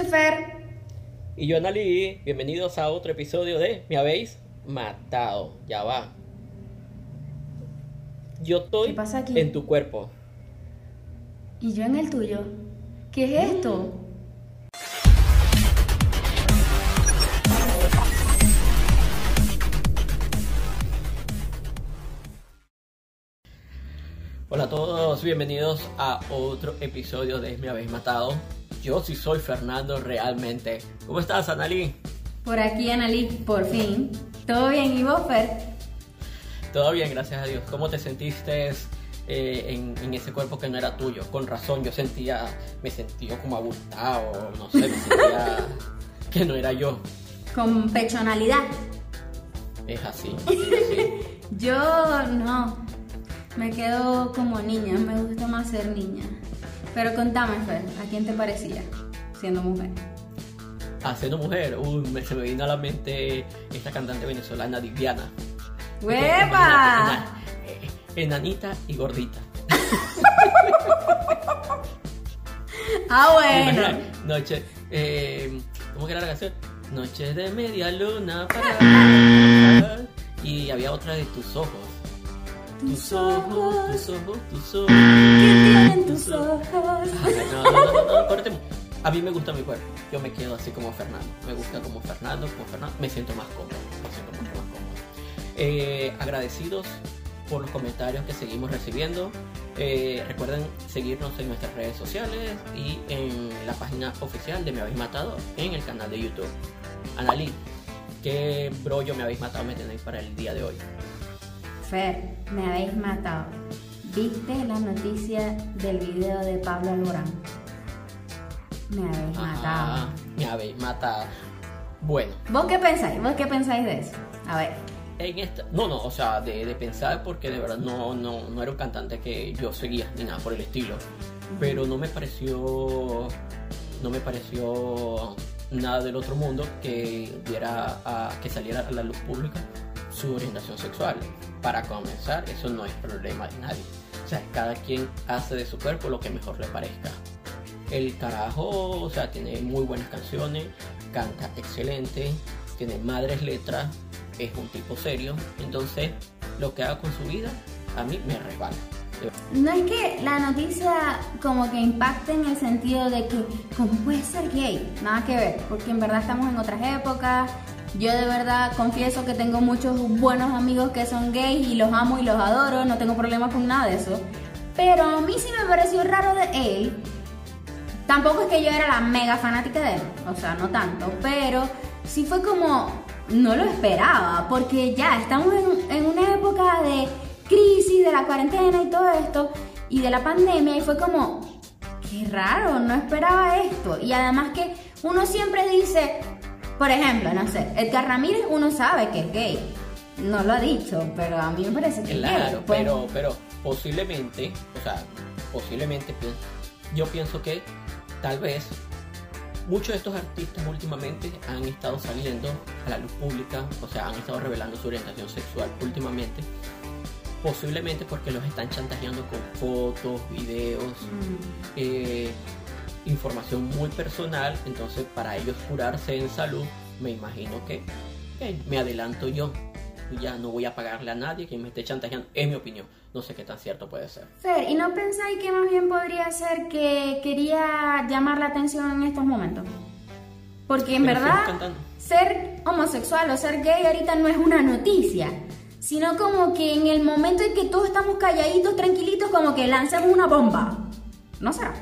soy Fer. Y yo, Anali, bienvenidos a otro episodio de Me habéis matado. Ya va. Yo estoy ¿Qué pasa aquí? en tu cuerpo. Y yo en el tuyo. ¿Qué es esto? Hola a todos, bienvenidos a otro episodio de Me habéis matado. Yo sí soy Fernando realmente. ¿Cómo estás, Anali? Por aquí, Annalí, por fin. ¿Todo bien? ¿Y vos, Fer? Todo bien, gracias a Dios. ¿Cómo te sentiste eh, en, en ese cuerpo que no era tuyo? Con razón, yo sentía, me sentía como abultado, no sé, me sentía que no era yo. Con pechonalidad. Es así, es así. Yo no. Me quedo como niña. Me gusta más ser niña. Pero contame, Fer, ¿a quién te parecía siendo mujer? Haciendo mujer, uy, me, se me vino a la mente esta cantante venezolana Diviana. Eh, enanita y gordita. Ah, bueno. Noche, eh, ¿cómo que era la canción? Noches de media luna para... Y había otra de tus ojos. Tus ojos, tus ojos, tus ojos. ¿Qué tienen tus ojos? Ay, No, no, no, no, no, corte. A mí me gusta mi cuerpo. Yo me quedo así como Fernando. Me gusta como Fernando, como Fernando. Me siento más cómodo. Me siento mucho más cómodo. Eh, agradecidos por los comentarios que seguimos recibiendo. Eh, recuerden seguirnos en nuestras redes sociales y en la página oficial de Me Habéis Matado en el canal de YouTube. Analí, ¿qué brollo me habéis matado me tenéis para el día de hoy? Fer, me habéis matado. ¿Viste la noticia del video de Pablo Alborán? Me habéis Ah, matado. me habéis matado. Bueno, ¿Vos qué pensáis? ¿Vos qué pensáis de eso? A ver. en esta, no, no, o sea, de, de pensar porque de verdad no, no, no era un cantante que yo seguía ni nada por el estilo, pero no me pareció, no me pareció nada del otro mundo que diera a, que saliera a la luz pública su orientación sexual. Para comenzar, eso no es problema de nadie. Sea, cada quien hace de su cuerpo lo que mejor le parezca. El carajo, o sea, tiene muy buenas canciones, canta excelente, tiene madres letras, es un tipo serio, entonces lo que haga con su vida a mí me resbala. No es que la noticia como que impacte en el sentido de que, ¿cómo puede ser gay? Nada que ver, porque en verdad estamos en otras épocas. Yo de verdad confieso que tengo muchos buenos amigos que son gays y los amo y los adoro, no tengo problema con nada de eso. Pero a mí sí me pareció raro de él. Tampoco es que yo era la mega fanática de él, o sea, no tanto, pero sí fue como, no lo esperaba, porque ya estamos en, en una época de crisis, de la cuarentena y todo esto, y de la pandemia, y fue como, qué raro, no esperaba esto. Y además que uno siempre dice, por ejemplo, no sé, Edgar Ramírez uno sabe que es gay. No lo ha dicho, pero a mí me parece que es gay. Claro, Pues, pero, pero posiblemente, o sea, posiblemente yo pienso que tal vez muchos de estos artistas últimamente han estado saliendo a la luz pública, o sea, han estado revelando su orientación sexual últimamente, posiblemente porque los están chantajeando con fotos, videos, mm, eh, información muy personal, entonces para ellos curarse en salud, me imagino que me adelanto yo y ya no voy a pagarle a nadie que me esté chantajeando, es mi opinión, no sé qué tan cierto puede ser. Fer, ¿y no pensáis que más bien podría ser que quería llamar la atención en estos momentos? Porque en Pero verdad, ser homosexual o ser gay ahorita no es una noticia, sino como que en el momento en que todos estamos calladitos, tranquilitos, como que lancemos una bomba. ¿No será?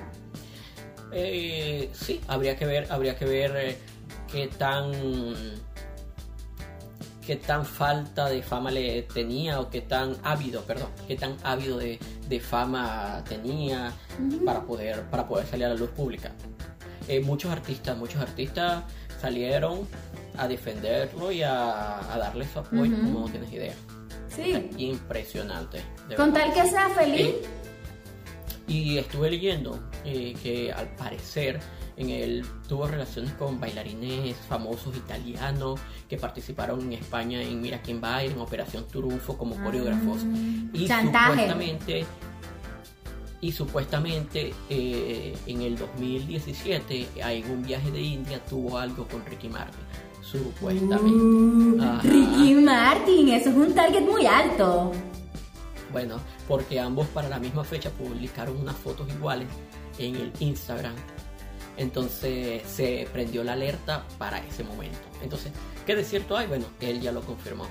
Eh, sí, habría que ver, habría que ver eh, qué tan qué tan falta de fama le tenía o qué tan ávido, perdón, qué tan ávido de, de fama tenía para poder para poder salir a la luz pública. Eh, muchos artistas, muchos artistas salieron a defenderlo y a, a darle su apoyo, Ujú. como no tienes idea. Sí. Impresionante. Con tal que sea feliz. Y estuve leyendo eh, que al parecer en él tuvo relaciones con bailarines famosos italianos que participaron en España en Mira quién va en Operación Turufo como coreógrafos. Y Ah, chantaje. supuestamente Y supuestamente eh, en el 2017, en un viaje de India, tuvo algo con Ricky Martin. Supuestamente. Uh, Ricky Martin, eso es un target muy alto. Bueno, porque ambos para la misma fecha publicaron unas fotos iguales en el Instagram. Entonces se prendió la alerta para ese momento. Entonces, ¿qué de cierto hay? Bueno, él ya lo confirmó.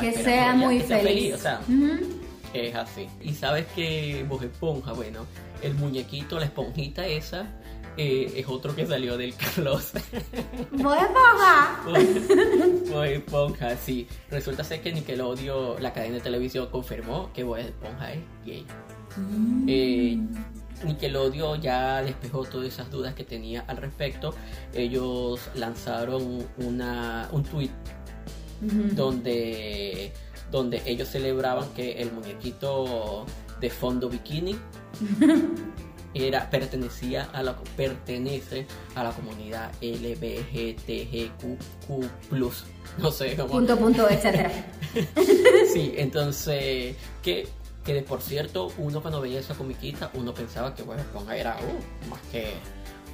que sea muy feliz. O sea, es así. Y sabes que Bob Esponja, bueno, el muñequito, la esponjita esa, eh, es otro que salió del closet. Bob Esponja. Bob Esponja, sí. Resulta ser que Nickelodeon, la cadena de televisión, confirmó que Bob Esponja es gay. Mm. Eh, Nickelodeon ya despejó todas esas dudas que tenía al respecto. Ellos lanzaron una, un tweet donde, donde ellos celebraban que el muñequito de fondo bikini era, pertenecía a la, pertenece a la comunidad LBGTGQ+. No sé cómo. Punto, punto, etcétera. sí, entonces, que que de por cierto, uno cuando veía esa comiquita, uno pensaba que Bob Esponja era uh, más que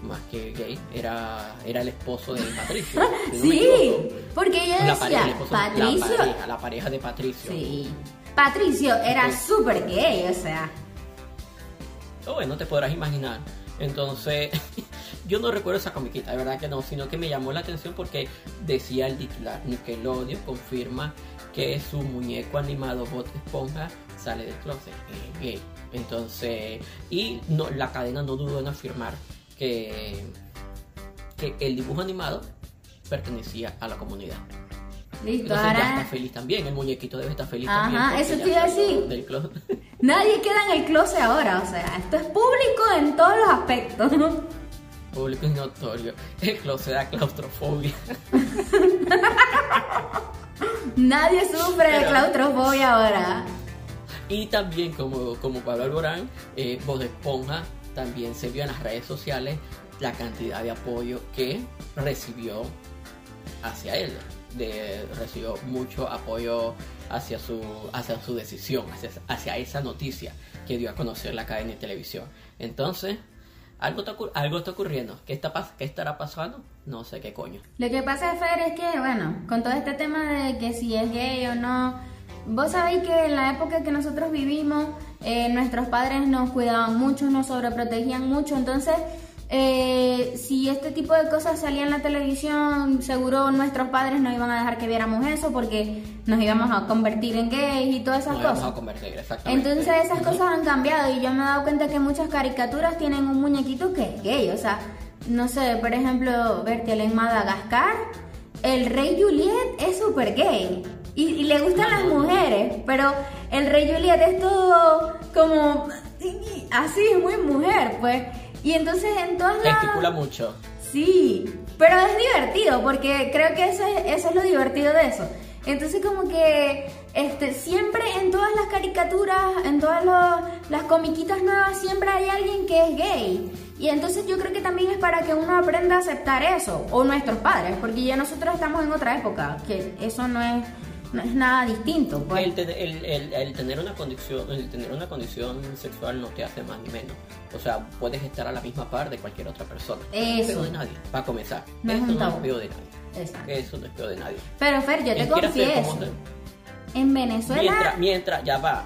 más que gay, era, era el esposo de Patricio. sí, porque ella decía, Patricio. La pareja, de Patricio. Sí. Patricio era súper gay, o sea. Bueno, te podrás imaginar. Entonces, yo no recuerdo esa comiquita, de verdad que no, sino que me llamó la atención porque decía el titular, Nickelodeon confirma que su muñeco animado Bot Esponja sale del closet, gay. Entonces, y no, la cadena no dudó en afirmar que, que el dibujo animado pertenecía a la comunidad. Listo, Entonces ya está feliz también, el muñequito debe estar feliz también. Ajá, eso te iba a decir. Nadie queda en el closet ahora, o sea, esto es público en todos los aspectos. Público y notorio. El closet da claustrofobia. Nadie sufre de claustrofobia ahora. Y también, como, como Pablo Alborán, eh, Voz de Esponja también se vio en las redes sociales la cantidad de apoyo que recibió hacia él. De, recibió mucho apoyo hacia su, hacia su decisión, hacia, esa noticia que dio a conocer la cadena de televisión. Entonces, algo está, algo está ocurriendo. ¿Qué, está, ¿Qué estará pasando? No sé qué coño. Lo que pasa, Fer, es que, bueno, con todo este tema de que si es gay o no, Vos sabéis que en la época que nosotros vivimos, eh, nuestros padres nos cuidaban mucho, nos sobreprotegían mucho, entonces eh, si este tipo de cosas salían en la televisión, seguro nuestros padres no iban a dejar que viéramos eso porque nos íbamos a convertir en gays y todas esas cosas. a convertir, exactamente. Entonces esas cosas han cambiado y yo me he dado cuenta que muchas caricaturas tienen un muñequito que es gay, o sea, no sé, por ejemplo, Bertiel en Madagascar, el rey Juliet es súper gay. Y, le gustan las mujeres, pero el rey Juliet es todo como así, muy mujer, pues. Y entonces en todas las... Gesticula mucho. Sí, pero es divertido, porque creo que eso es, eso es lo divertido de eso. Entonces como que este, siempre en todas las caricaturas, en todas las comiquitas nuevas, siempre hay alguien que es gay. Y entonces yo creo que también es para que uno aprenda a aceptar eso, o nuestros padres, porque ya nosotros estamos en otra época, que eso no es no es nada distinto. Pues. El, tener una condición, el tener una condición sexual no te hace más ni menos. O sea, puedes estar a la misma par de cualquier otra persona. Eso. No es de nadie, para comenzar. Eso no es peor de nadie. Exacto. Eso no es peor de nadie. Pero Fer, yo te confieso. En Venezuela. Mientras, mientras, ya va.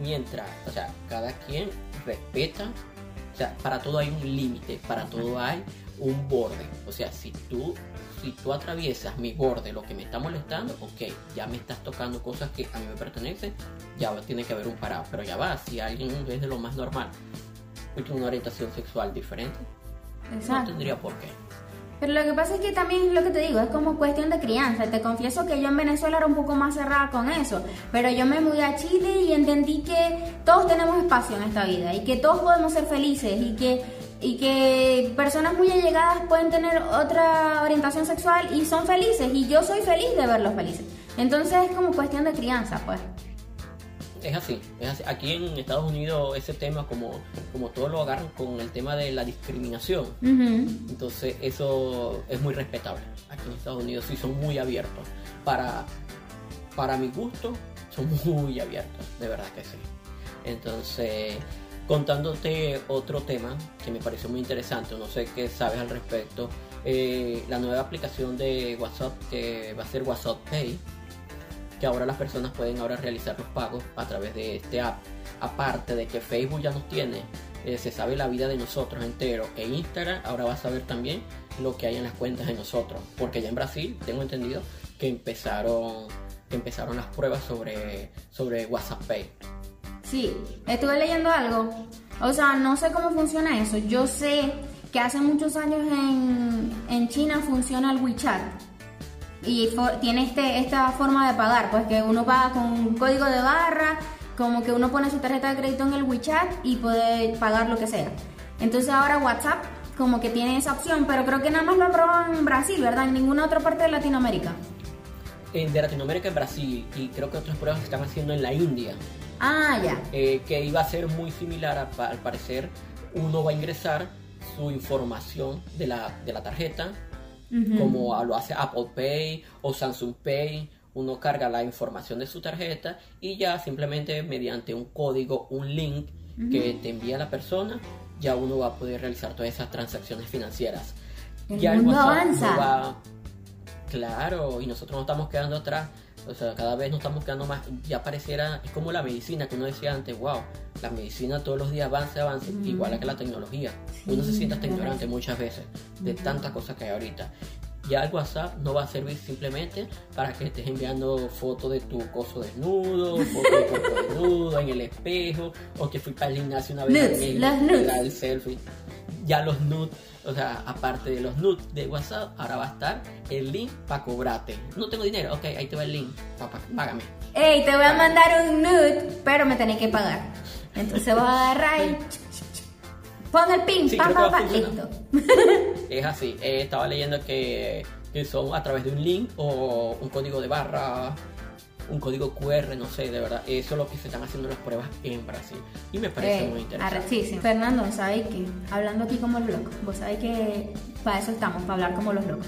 Mientras, o sea, cada quien respeta. O sea, para todo hay un límite, para todo hay un borde. O sea, si tú si tú atraviesas mi borde, lo que me está molestando, ok, ya me estás tocando cosas que a mí me pertenecen, ya tiene que haber un parado. Pero ya va, si alguien es de lo más normal, tiene una orientación sexual diferente, no tendría por qué. Pero lo que pasa es que también lo que te digo, es como cuestión de crianza. Te confieso que yo en Venezuela era un poco más cerrada con eso, pero yo me mudé a Chile y entendí que todos tenemos espacio en esta vida y que todos podemos ser felices y que y que personas muy allegadas pueden tener otra orientación sexual y son felices y yo soy feliz de verlos felices. Entonces es como cuestión de crianza, pues. Es así, es así. Aquí en Estados Unidos ese tema como, como todos lo agarran con el tema de la discriminación. Entonces eso es muy respetable. Aquí en Estados Unidos sí son muy abiertos. Para, para mi gusto son muy abiertos, de verdad que sí. Entonces contándote otro tema que me pareció muy interesante, no sé qué sabes al respecto, eh, la nueva aplicación de WhatsApp que va a ser WhatsApp Pay, que ahora las personas pueden ahora realizar los pagos a través de este app. Aparte de que Facebook ya nos tiene, eh, se sabe la vida de nosotros entero, e Instagram ahora va a saber también lo que hay en las cuentas de nosotros, porque ya en Brasil tengo entendido que empezaron, que empezaron las pruebas sobre, sobre WhatsApp Pay. Sí, estuve leyendo algo. O sea, no sé cómo funciona eso. Yo sé que hace muchos años en, en China funciona el WeChat. Y tiene este, esta forma de pagar, pues que uno paga con un código de barra, como que uno pone su tarjeta de crédito en el WeChat y puede pagar lo que sea. Entonces ahora WhatsApp como que tiene esa opción, pero creo que nada más lo aprobó en Brasil, ¿verdad? En ninguna otra parte de Latinoamérica. En, de Latinoamérica en Brasil y creo que otras pruebas se están haciendo en la India. Ah, ya. Eh, que iba a ser muy similar, al parecer, uno va a ingresar su información de la, de la tarjeta, como lo hace Apple Pay o Samsung Pay. Uno carga la información de su tarjeta y ya simplemente mediante un código, un link que te envía la persona, ya uno va a poder realizar todas esas transacciones financieras. El ya mundo avanza. Claro, y nosotros nos estamos quedando atrás o sea, cada vez nos estamos quedando más, ya pareciera, es como la medicina que uno decía antes, wow, la medicina todos los días avanza, avanza, igual que la tecnología. uno se siente hasta ignorante muchas veces de tantas cosas que hay ahorita. Ya el WhatsApp no va a servir simplemente para que estés enviando fotos de tu coso desnudo, fotos de cuerpo desnudo en el espejo, o que fui para el gimnasio una vez el selfie. Ya los nudes o sea, aparte de los nudes de WhatsApp, ahora va a estar el link para cobrarte. No tengo dinero, ok, ahí te va el link, papá, págame. Ey, te voy a mandar un nude, pero me tenés que pagar. Entonces voy a agarrar y pon el pin, sí, pa, listo. Es así, eh, estaba leyendo que, que son a través de un link o un código de barra un código QR, no sé, de verdad. Eso es lo que se están haciendo las pruebas en Brasil. Y me parece eh, muy interesante. Sí, sí. Fernando, ¿sabes que Hablando aquí como los locos. Vos sabés que para eso estamos, para hablar como los locos.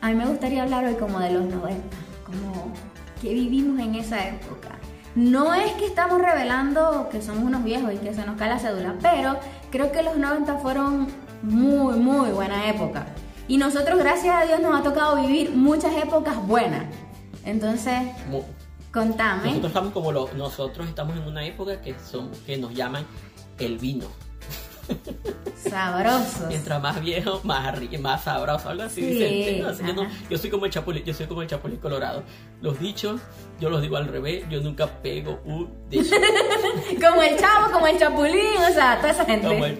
A mí me gustaría hablar hoy como de los 90, como que vivimos en esa época. No es que estamos revelando que somos unos viejos y que se nos cae la cédula, pero creo que los 90 fueron muy, muy buena época. Y nosotros, gracias a Dios, nos ha tocado vivir muchas épocas buenas. Entonces, contame. Nosotros estamos como nosotros estamos en una época que son que nos llaman el vino. Sabroso. Mientras más viejo, más rico, más sabroso, algo así. Sí, yo, soy como el chapulín, yo soy como el chapulín colorado. Los dichos, yo los digo al revés, yo nunca pego un dicho. como el chavo, como el chapulín, o sea, toda esa gente.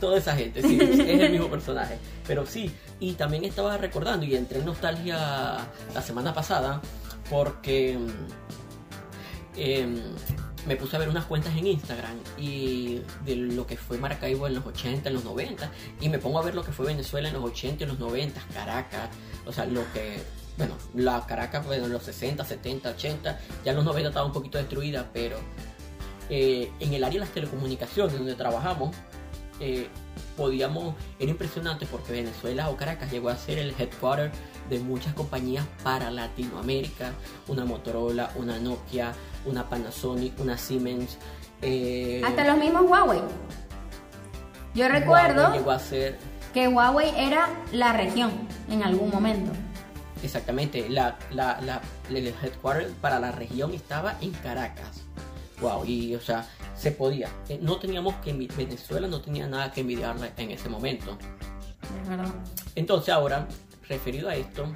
Toda esa gente, sí, es el mismo personaje. Pero sí, y también estaba recordando y entré en nostalgia la semana pasada porque em, me puse a ver unas cuentas en Instagram y de lo que fue Maracaibo en los 80, en los 90 y me pongo a ver lo que fue Venezuela en los 80 y los 90, Caracas, o sea, lo que bueno, la Caracas en los 60, 70, 80, ya en los 90 estaba un poquito destruida, pero eh, en el área de las telecomunicaciones donde trabajamos, eh, podíamos, era impresionante porque Venezuela o Caracas llegó a ser el headquarter de muchas compañías para Latinoamérica, una Motorola, una Nokia, una Panasonic, una Siemens. Eh, Hasta los mismos Huawei. Yo recuerdo llegó a ser... que Huawei era la región en algún momento. Exactamente, la, la, el headquarter para la región estaba en Caracas. Wow, y o sea, se podía. Eh, no teníamos que Venezuela no tenía nada que envidiarle en ese momento. Es verdad. Entonces ahora, referido a esto,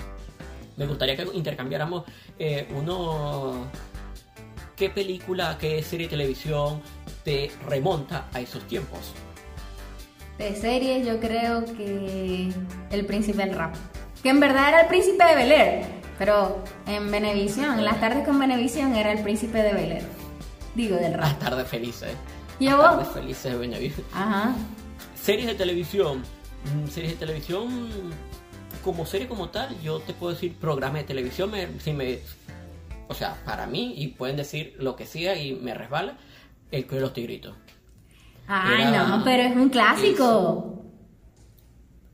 me gustaría que intercambiáramos eh, uno qué película, qué serie de televisión te remonta a esos tiempos. De series yo creo que El Príncipe del Rap. Que en verdad era el Príncipe de Bel Air, pero en Venevisión, en las tardes con Venevisión era el Príncipe de Bel Air. Digo, del rap. Las tardes felices. ¿Y tardes felices de. Ajá. Series de televisión. Mm, series de televisión. Como serie como tal, yo te puedo decir programa de televisión. si me, o sea, para mí, y pueden decir lo que sea y me resbala, El Club de los Tigritos. Ay, no, pero es un clásico.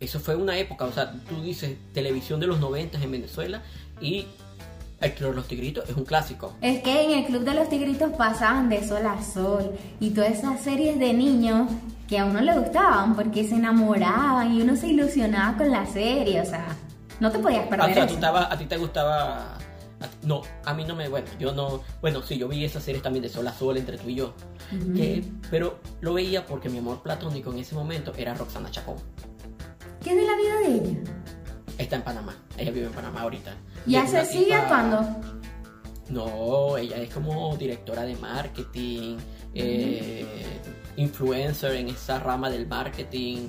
Eso, fue una época, o sea, tú dices televisión de los 90 en Venezuela y El Club de los Tigritos es un clásico. Es que en el Club de los Tigritos pasaban de sol a sol y todas esas series de niños que a uno le gustaban porque se enamoraban y uno se ilusionaba con la serie, o sea, no te podías Ah, perder. o sea, tú eso. estabas- a ti te gustaba... a ti- no, a mí no me... Bueno, yo no... Bueno, sí, yo vi esas series también de Sol a Sol entre tú y yo. Que- pero lo veía porque mi amor platónico en ese momento era Roxana Chacón. ¿Qué es de la vida de ella? Está en Panamá. Ella vive en Panamá ahorita. ¿Y es se sigue tipa- actuando? No, ella es como directora de marketing, eh, influencer en esa rama del marketing,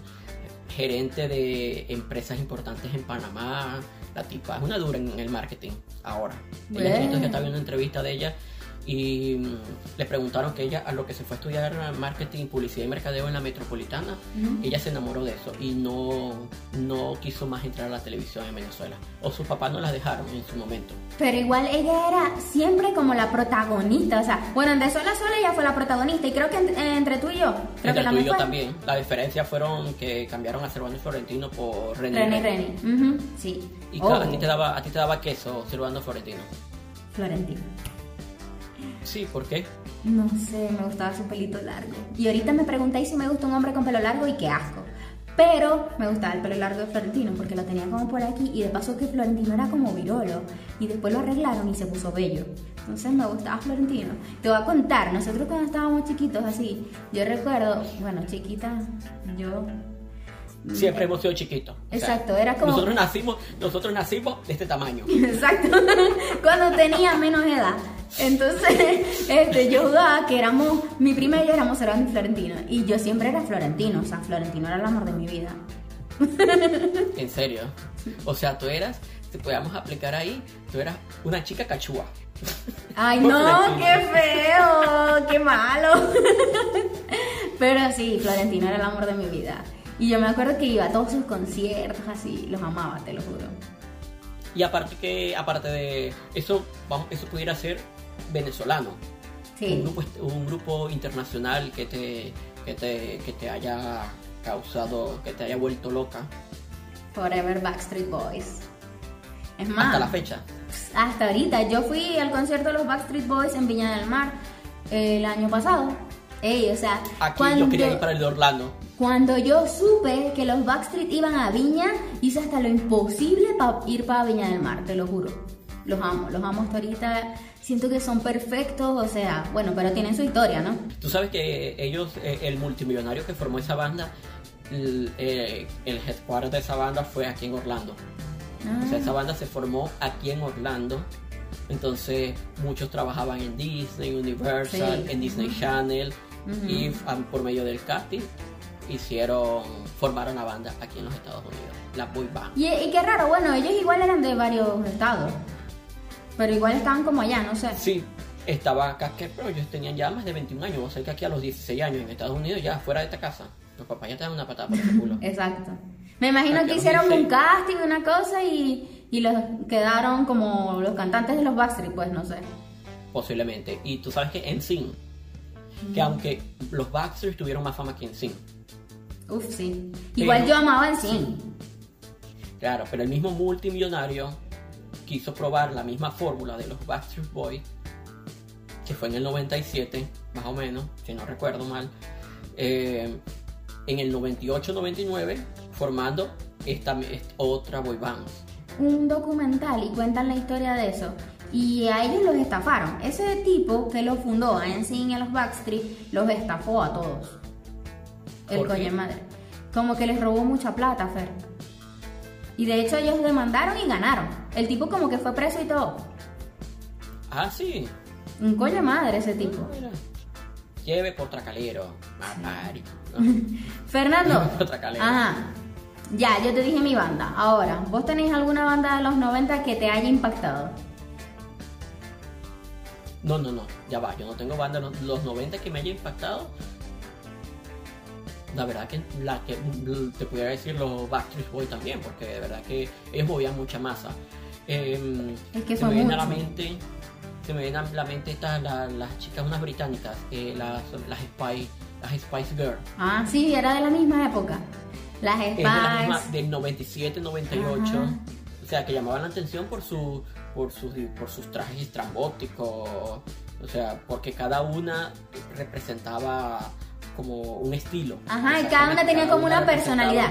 gerente de empresas importantes en Panamá. La tipa es una dura en el marketing ahora. Bueno. entonces, yo estaba viendo una entrevista de ella y mm, le preguntaron que ella a lo que se fue a estudiar marketing, publicidad y mercadeo en la metropolitana, ella se enamoró de eso y no, no quiso más entrar a la televisión en Venezuela. O sus papás no la dejaron en su momento. Pero igual ella era siempre como la protagonista, o sea, bueno, en De a ella fue la protagonista y creo que en- entre tú y yo, creo Entre que la tú y yo fue también. La diferencia fueron que cambiaron a Servando Florentino por René. René. Reni. Ujú, sí. Y Oh, a, ti te daba, a ti te daba queso Servando Florentino. Florentino. Sí, ¿por qué? No sé, me gustaba su pelito largo. Y ahorita me preguntáis si me gusta un hombre con pelo largo y qué asco. Pero me gustaba el pelo largo de Florentino porque lo tenía como por aquí y de paso que Florentino era como virolo y después lo arreglaron y se puso bello. Entonces me gustaba Florentino. Te voy a contar, nosotros cuando estábamos chiquitos así, yo recuerdo, bueno, chiquita, yo... Siempre hemos sido chiquitos. O sea, Exacto, era como... Nosotros nacimos, nosotros nacimos de este tamaño. Exacto, cuando tenía menos edad. Entonces, este, yo jugaba que éramos, mi prima y yo éramos Servando y Florentino. Y yo siempre era Florentino, o sea, Florentino era el amor de mi vida. En serio. O sea, tú eras, te podíamos aplicar ahí, tú eras una chica cachúa. Ay, no, Florentino. qué feo, qué malo. Pero sí, Florentino era el amor de mi vida. Y yo me acuerdo que iba a todos sus conciertos así, los amaba, te lo juro. Y aparte que, aparte de eso, vamos, eso pudiera ser venezolano. Un Sí, grupo, un grupo internacional que te, que te, que te haya causado, que te haya vuelto loca Forever Backstreet Boys. Es más, hasta la fecha. Hasta ahorita, yo fui al concierto de los Backstreet Boys en Viña del Mar eh, el año pasado. Ey, o sea, Aquí cuando, yo quería ir para el de Orlando. Cuando yo supe que los Backstreet iban a Viña, hice hasta lo imposible para ir para Viña del Mar, te lo juro. Los amo, los amo hasta ahorita. Siento que son perfectos, o sea, bueno, pero tienen su historia, ¿no? Tú sabes que ellos, eh, el multimillonario que formó esa banda, el, eh, el headquarter de esa banda fue aquí en Orlando. O sea, esa banda se formó aquí en Orlando. Entonces, muchos trabajaban en Disney, Universal, Sí. en Disney Channel. Ujú. Y ah, por medio del casting, hicieron, formaron la banda aquí en los Estados Unidos. La Boy Band. Y, y qué raro, bueno, ellos igual eran de varios estados. Pero igual estaban como allá, no sé. Sí, estaba acá, que, pero ellos tenían ya más de 21 años. O sea, que aquí a los 16 años en Estados Unidos, ya fuera de esta casa, los papás ya te dan una patada por el culo. Exacto. Me imagino Aquí que hicieron un 16. casting, una cosa, y, y los quedaron como los cantantes de los Backstreet, pues no sé. posiblemente. Y tú sabes que NSYNC, que aunque los Backstreet tuvieron más fama que NSYNC, Uf, sí. Pero- Igual yo amaba sí. claro, pero el mismo multimillonario quiso probar la misma fórmula de los Backstreet Boys, que fue en el 97, más o menos, si no recuerdo mal, eh, en el 98-99, formando esta, esta otra boy band. Un documental y cuentan la historia de eso. Y a ellos los estafaron. Ese tipo que lo fundó a NSYNC y a los Backstreet los estafó a todos. El coño madre. Como que les robó mucha plata, Fer. Y de hecho ellos demandaron y ganaron. El tipo como que fue preso y todo. Ah, sí. Un coño madre ese tipo. Mira. Lleve por tracalero. ¿no? Fernando. Otra calera. Ajá. Ya, yo te dije mi banda. Ahora, ¿vos tenéis alguna banda de los 90 que te haya impactado? No, no, no, ya va, yo no tengo banda de los, los 90 que me haya impactado. La verdad que la que te pudiera decir los Backstreet Boys también, porque de verdad que ellos movían mucha masa. Em, Es que se me viene a la mente, se me vienen a la mente estas la- las chicas unas británicas, eh, las, las Spice, las Spice Girls. Ah, sí, era de la misma época. Las de la misma, Spice. del 97, 98. Ajá. O sea, que llamaban la atención por su por sus por sus trajes estrambóticos, o sea, porque cada una representaba como un estilo. Ajá, y cada una tenía como una personalidad.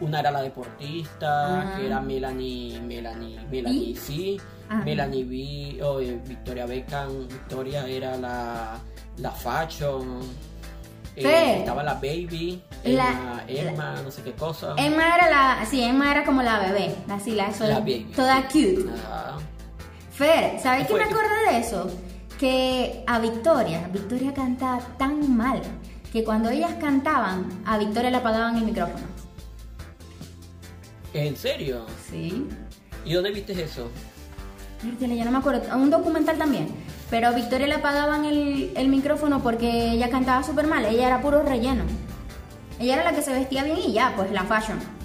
Una era la deportista, Ajá. que era Melanie, Melanie, Melanie ¿Y? sí, Ajá. Melanie B, o eh, Victoria Beckham, Victoria era la, la fashion, eh, estaba la baby, La- Emma, Emma, no sé qué cosa. Emma era la, sí, Emma era como la bebé, así la, sola- La baby. toda cute. Ajá. Fer, ¿sabes qué me acordé de eso? Que a Victoria, Victoria cantaba tan mal que cuando ellas cantaban, a Victoria le apagaban el micrófono. ¿En serio? Sí. ¿Y dónde viste eso? Yo no me acuerdo. Un documental también. Pero a Victoria le apagaban el, el micrófono porque ella cantaba súper mal. Ella era puro relleno. Ella era la que se vestía bien y ya, pues la fashion.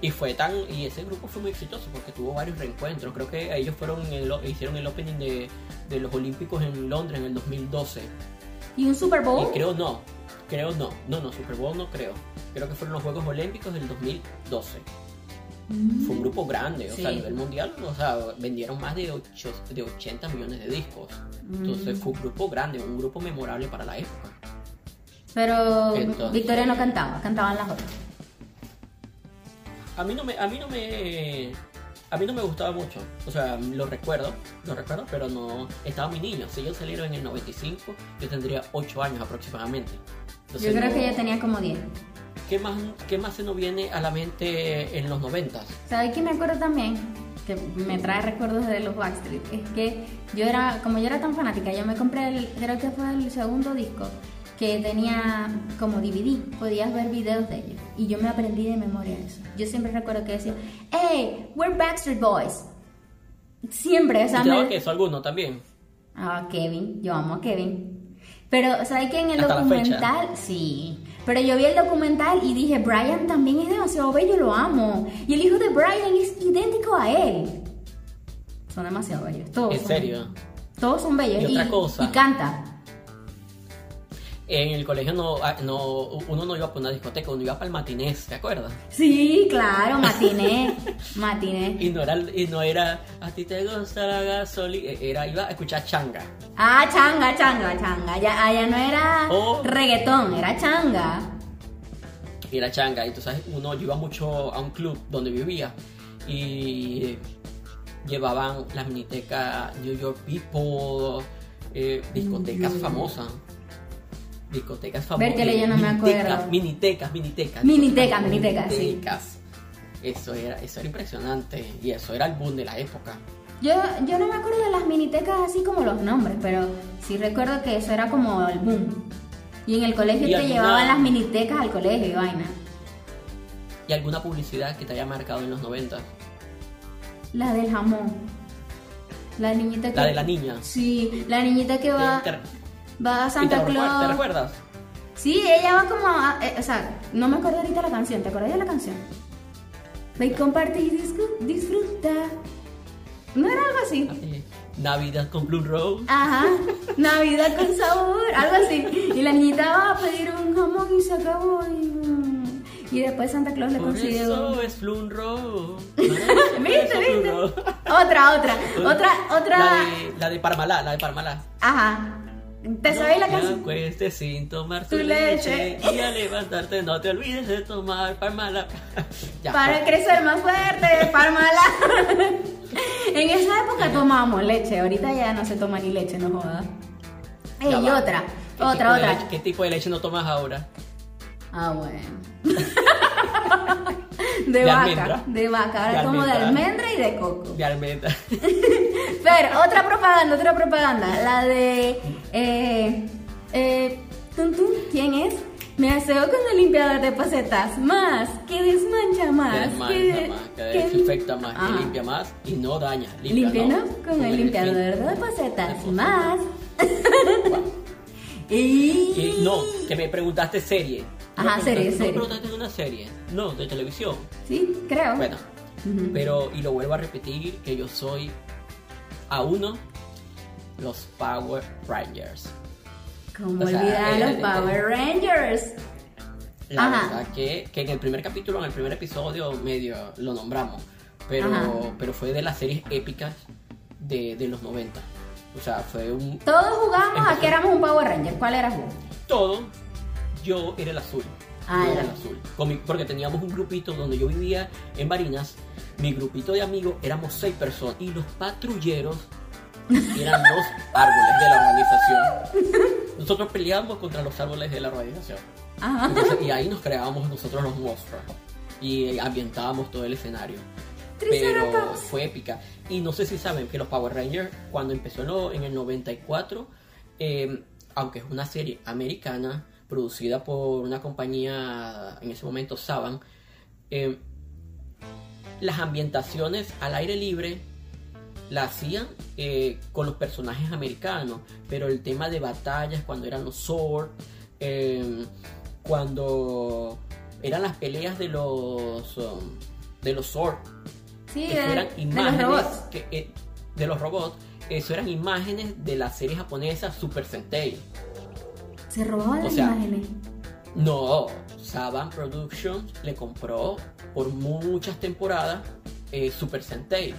Y fue tan y ese grupo fue muy exitoso porque tuvo varios reencuentros. Creo que ellos fueron el- hicieron el opening de, de los Olímpicos en Londres en el 2012. Y un Super Y Bowl. creo no, creo no, no, no, Super Bowl no creo. Creo que fueron los Juegos Olímpicos del 2012. Fue un grupo grande, o sea, a nivel mundial, o sea, vendieron más de, ocho- de 80 millones de discos. Entonces fue un grupo grande, un grupo memorable para la época. Pero Entonces- Victoria no cantaba, cantaban las otras. A mí no me, a mí no me, a mí no me gustaba mucho. O sea, lo recuerdo, lo recuerdo, pero no, estaba muy niño. Si ellos salieron en el 95, yo tendría 8 años aproximadamente. Entonces, Yo creo no- que ella tenía como 10. ¿Qué más, ¿Qué más se nos viene a la mente en los 90? ¿Sabes qué me acuerdo también? Que me trae recuerdos de los Backstreet. Es que yo era, como yo era tan fanática, yo me compré, el, creo que fue el segundo disco, que tenía como DVD, podías ver videos de ellos. Y yo me aprendí de memoria eso. Yo siempre recuerdo que decía, hey, we're Backstreet Boys. Siempre, o sea, ¿Y me- queso alguno también? Ah, Kevin, yo amo a Kevin. Pero, ¿sabes qué? En el Hasta documental, sí. Pero yo vi el documental y dije, Brian también es demasiado bello, lo amo. Y el hijo de Brian es idéntico a él. Son demasiado bellos, todos. ¿En son serio? bellos. Todos son bellos. Y otra cosa. y canta. En el colegio no, ah, no, uno no iba para una discoteca, uno iba para el matinés, ¿te acuerdas? Sí, claro, matiné. matiné. Y no era, y no era, a ti te gusta la gasolina, era, iba a escuchar changa. Ah, changa, changa, changa. Ya, allá no era reggaetón, era changa. Era changa, y tú sabes, uno iba mucho a un club donde vivía y llevaban las minitecas New York People, eh, discotecas famosas. Discotecas famosas. Vértele, yo no me minitecas, acuerdo. Minitecas, minitecas. Minitecas, minitecas, sí. Eso era, eso era impresionante. Y eso era el boom de la época. Yo, yo no me acuerdo de las minitecas así como los nombres, pero sí recuerdo que eso era como el boom. Y en el colegio ¿Y te alguna- llevaban las minitecas al colegio y vaina. ¿Y alguna publicidad que te haya marcado en los 90? La del jamón. La niñita que... La de la niña. Sí, la niñita que va, ¿Te, te- va a te Santa Claus. ¿Te recuerdas? Sí, ella va como a- eh, o sea, no me acuerdo ahorita la canción, ¿te acuerdas de la canción? Ve comparte y disfru- disfruta. ¿No era algo así? Así, Navidad con Blue Rose. Ajá, Navidad con sabor, algo así. Y la niñita va a pedir un jamón y se acabó. Y, mm, y después Santa Claus le consigue. eso es Flun Rose. ¿Viste, viste? Otra, otra, otra, otra. La de, la de Parmalá, la de Parmalá. Ajá. ¿Te sabes la No te canción? sin tomar tu, leche. leche. Y al levantarte no te olvides de tomar Parmalá. ya. Para crecer más fuerte, Parmala. en esa época tomábamos leche, ahorita ya no se toma ni leche, no jodas. Ey, y otra, ¿Qué otra, otra. leche- ¿Qué tipo de leche no tomas ahora? Ah, bueno. De, De vaca, almendra. de vaca, ahora De como de almendra y de coco. De almendra. Pero, otra propaganda, otra propaganda. La de. Eh, eh, tun, tun, ¿Quién es? Me aseo con el limpiador de posetas. Más, que desmancha más. que desmancha más, que desinfecta más, Ah. que limpia más y no daña. Limpia, ¿no? Con el limpiador de posetas. De Más. y... No, que me preguntaste serie. Ajá, serie, serie. No preguntaste de una serie. No, de televisión. Sí, creo. Bueno, pero, y lo vuelvo a repetir, que yo soy a uno los Power Rangers. ¿Cómo o sea, olvidar los Power Rangers? La Ajá. verdad que, que en el primer capítulo, en el primer episodio, medio lo nombramos. Pero, Ajá. pero fue de las series épicas de, de los 90. O sea, fue un. Todos jugamos a Empezó. que éramos un Power Ranger. ¿Cuál eras vos? Todo. Yo era el azul. Ah, yo era el azul. Mi- porque teníamos un grupito donde yo vivía en Barinas. Mi grupito de amigos éramos seis personas. Y los patrulleros eran los árboles de la organización. Nosotros peleábamos contra los árboles de la organización. Ajá. Entonces, y ahí nos creábamos nosotros los monstruos. Y ambientábamos todo el escenario. Pero fue épica. Y no sé si saben que los Power Rangers, cuando empezó en, el 94, eh, aunque es una serie americana, producida por una compañía, en ese momento Saban, eh, las ambientaciones al aire libre la hacían eh, con los personajes americanos, pero el tema de batallas, cuando eran los Sword, eh, cuando eran las peleas de los um, de los Sword, Sí, eso de, eran de imágenes los robots. que, eh, de los robots, eso eran imágenes de la serie japonesa Super Sentai. Se robaban O las sea, imágenes. No, Saban Productions le compró por muchas temporadas eh, Super Sentai,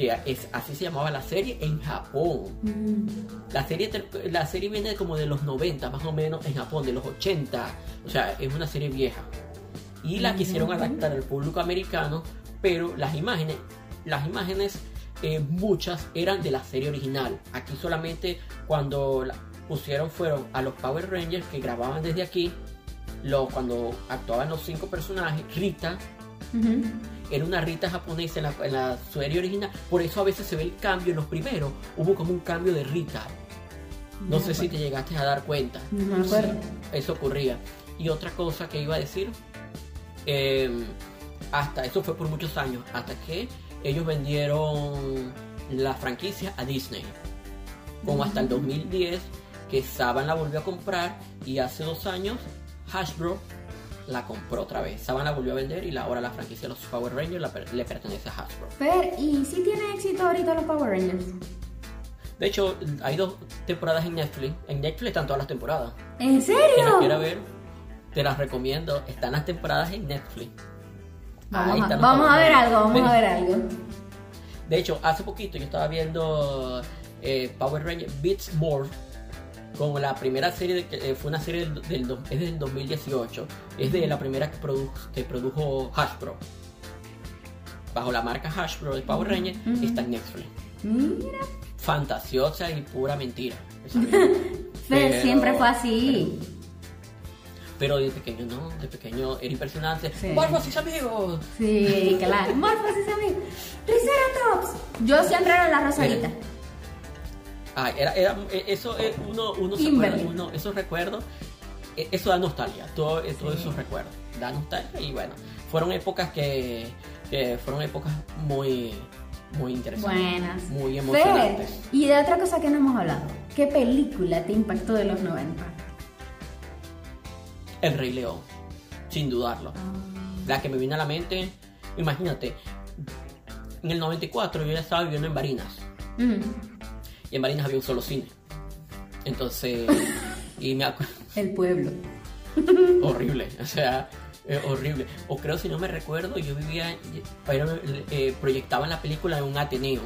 que es, así se llamaba la serie en Japón. Mm. La serie, la serie viene como de los 90, más o menos, en Japón, de los 80. O sea, es una serie vieja. Y la quisieron adaptar al público americano, pero las imágenes, las imágenes, eh, muchas eran de la serie original. Aquí solamente cuando la pusieron fueron a los Power Rangers que grababan desde aquí. Lo, cuando actuaban los cinco personajes, Rita. Era una Rita japonesa en la, en la serie original. Por eso a veces se ve el cambio en los primeros. Hubo como un cambio de Rita. No me sé si acuerdo. te llegaste a dar cuenta. No me acuerdo. Eso ocurría. Y otra cosa que iba a decir, eh, hasta eso fue por muchos años, hasta que ellos vendieron la franquicia a Disney. Como hasta el 2010, que Saban la volvió a comprar y hace dos años Hasbro la compró otra vez. Saban la volvió a vender y ahora la franquicia de los Power Rangers la per- le pertenece a Hasbro. Fer, ¿y si tiene éxito ahorita los Power Rangers? De hecho, hay dos temporadas en Netflix. En Netflix están todas las temporadas. ¿En Quien las serio? quiera ver, te las recomiendo. Están las temporadas en Netflix. Ahí Vamos, a, vamos a ver algo, vamos a ver algo. De hecho, hace poquito yo estaba viendo eh, Power Rangers Beats More con la primera serie de que eh, fue una serie del, del es del 2018 es de la primera que, produ- que produjo Hasbro bajo la marca Hasbro de Power Rangers Ujú. está en Netflix Mira, fantasiosa y pura mentira Pero- siempre fue así. pero de pequeño no de pequeño era impresionante Sí. ¡Morfos y sus amigos! Sí, claro. Morphosis amigos. Triceratops. Yo siempre era la Rosarita. Ay, era, era, eh, eso es uno, uno se Kimberly. acuerda, uno, esos recuerdos, eh, eso da nostalgia, todo, eh, todos esos recuerdos, da nostalgia y bueno, fueron épocas que, que fueron épocas muy, muy interesantes, Buenas. muy Fer, emocionantes. y de otra cosa que no hemos hablado. ¿Qué película te impactó de los 90? El Rey León, sin dudarlo. La que me viene a la mente, imagínate, en el 94 yo ya estaba viviendo en Barinas Mm, y en Barinas había un solo cine, entonces, y me acuerdo... el pueblo. horrible, o sea, eh, horrible. O creo, si no me recuerdo, yo vivía, pero, eh, proyectaban la película en un Ateneo.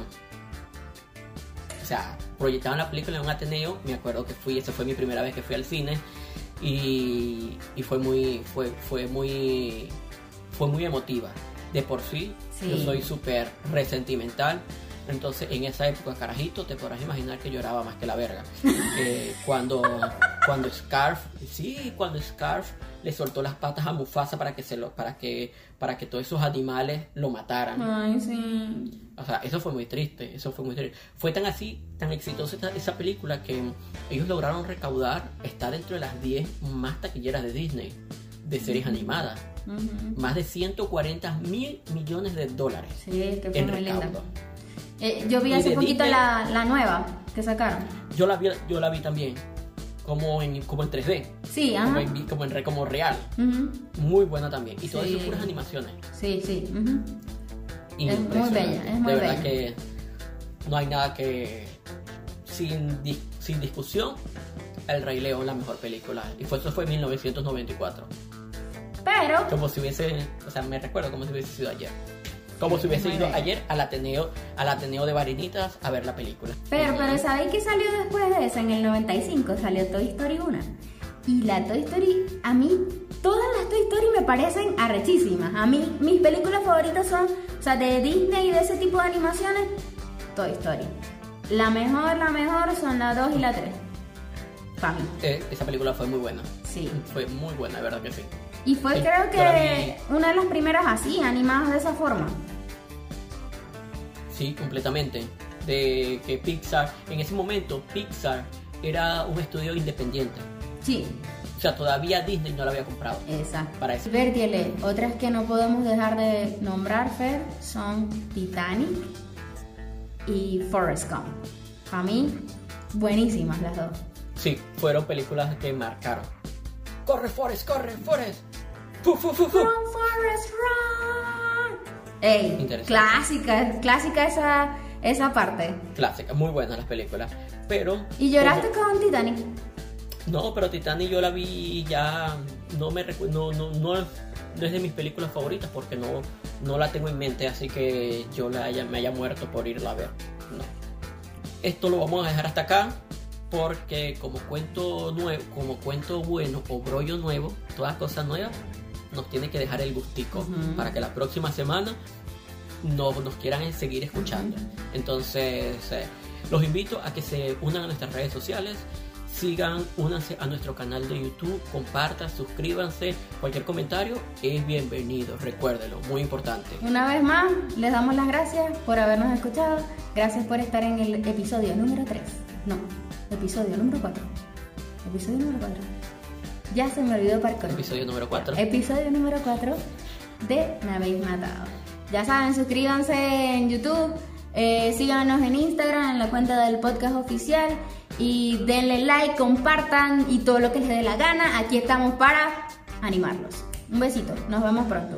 O sea, proyectaban la película en un Ateneo, me acuerdo que fui, esa fue mi primera vez que fui al cine y, y fue muy, fue, fue muy, fue muy emotiva. De por sí, Sí. yo soy súper resentimental. Entonces, en esa época, carajito, te podrás imaginar que lloraba más que la verga. Eh, cuando, cuando Scarf, sí, cuando Scarf le soltó las patas a Mufasa para que se lo, para que, para que todos esos animales lo mataran. Ay, sí. O sea, eso fue muy triste, eso fue muy triste. Fue tan así, tan exitosa esa, esa película que ellos lograron recaudar, está dentro de las 10 más taquilleras de Disney, de series animadas. Más de 140 mil millones de dólares Sí, que fue en muy linda. Eh, yo vi hace poquito Disney- la, la nueva que sacaron. Yo la vi, yo la vi también, como en, como en 3D, Sí, como ajá. en, como en como real. Muy buena también. Y todas esas puras animaciones. Sí, sí. Es muy bella, es muy De verdad bella. que no hay nada que. Sin, dis- sin discusión, El Rey León, la mejor película. Y fue, eso fue en 1994. Pero, Como si hubiese, o sea, me recuerdo como si hubiese sido ayer. Como si hubiese ido ayer al Ateneo, al Ateneo de Varinitas a ver la película. pero, pero ¿sabéis qué salió después de eso? En el 95 salió Toy Story 1. Y la Toy Story, a mí, todas las Toy Story me parecen arrechísimas. A mí, mis películas favoritas son, o sea, de Disney y de ese tipo de animaciones, Toy Story. La mejor, la mejor son la 2 y la 3. Para mí, Eh, esa película fue muy buena. sí. Fue muy buena, de verdad que sí. Y fue Sí, creo que una de las primeras así, animadas de esa forma. Sí, completamente. De que Pixar, en ese momento Pixar era un estudio independiente. Sí, O sea, todavía Disney no lo había comprado. exacto. Para eso. Vertiele, otras que no podemos dejar de nombrar, Fer, son Titanic y Forrest Gump. Para mí, buenísimas las dos. Sí, fueron películas que marcaron. ¡Corre, Forrest, corre, Forrest! ¡Fu, fu, fu, fu! Run, Forrest, run. Ey, clásica, clásica esa, esa parte. Clásica, muy buenas las películas. Pero. ¿Y lloraste como- con Titanic? No, pero Titanic yo la vi ya. No me recu- no, no, no, es- no es de mis películas favoritas porque no, no la tengo en mente, así que yo la haya, me haya muerto por irla a ver. No. Esto lo vamos a dejar hasta acá porque como cuento nuevo, como cuento bueno o brollo nuevo, todas cosas nuevas, nos tiene que dejar el gustico para que la próxima semana no, nos quieran seguir escuchando. Entonces, eh, los invito a que se unan a nuestras redes sociales, sigan, únanse a nuestro canal de YouTube, compartan, suscríbanse, cualquier comentario es bienvenido, recuérdelo, muy importante. Una vez más, les damos las gracias por habernos escuchado. Gracias por estar en el episodio número 3. No, episodio número 4. Episodio número 4. Ya se me olvidó para Episodio número 4. Episodio número 4 de Me habéis matado. Ya saben, suscríbanse en YouTube, eh, síganos en Instagram, en la cuenta del podcast oficial y denle like, compartan y todo lo que les dé la gana. Aquí estamos para animarlos. Un besito, nos vemos pronto.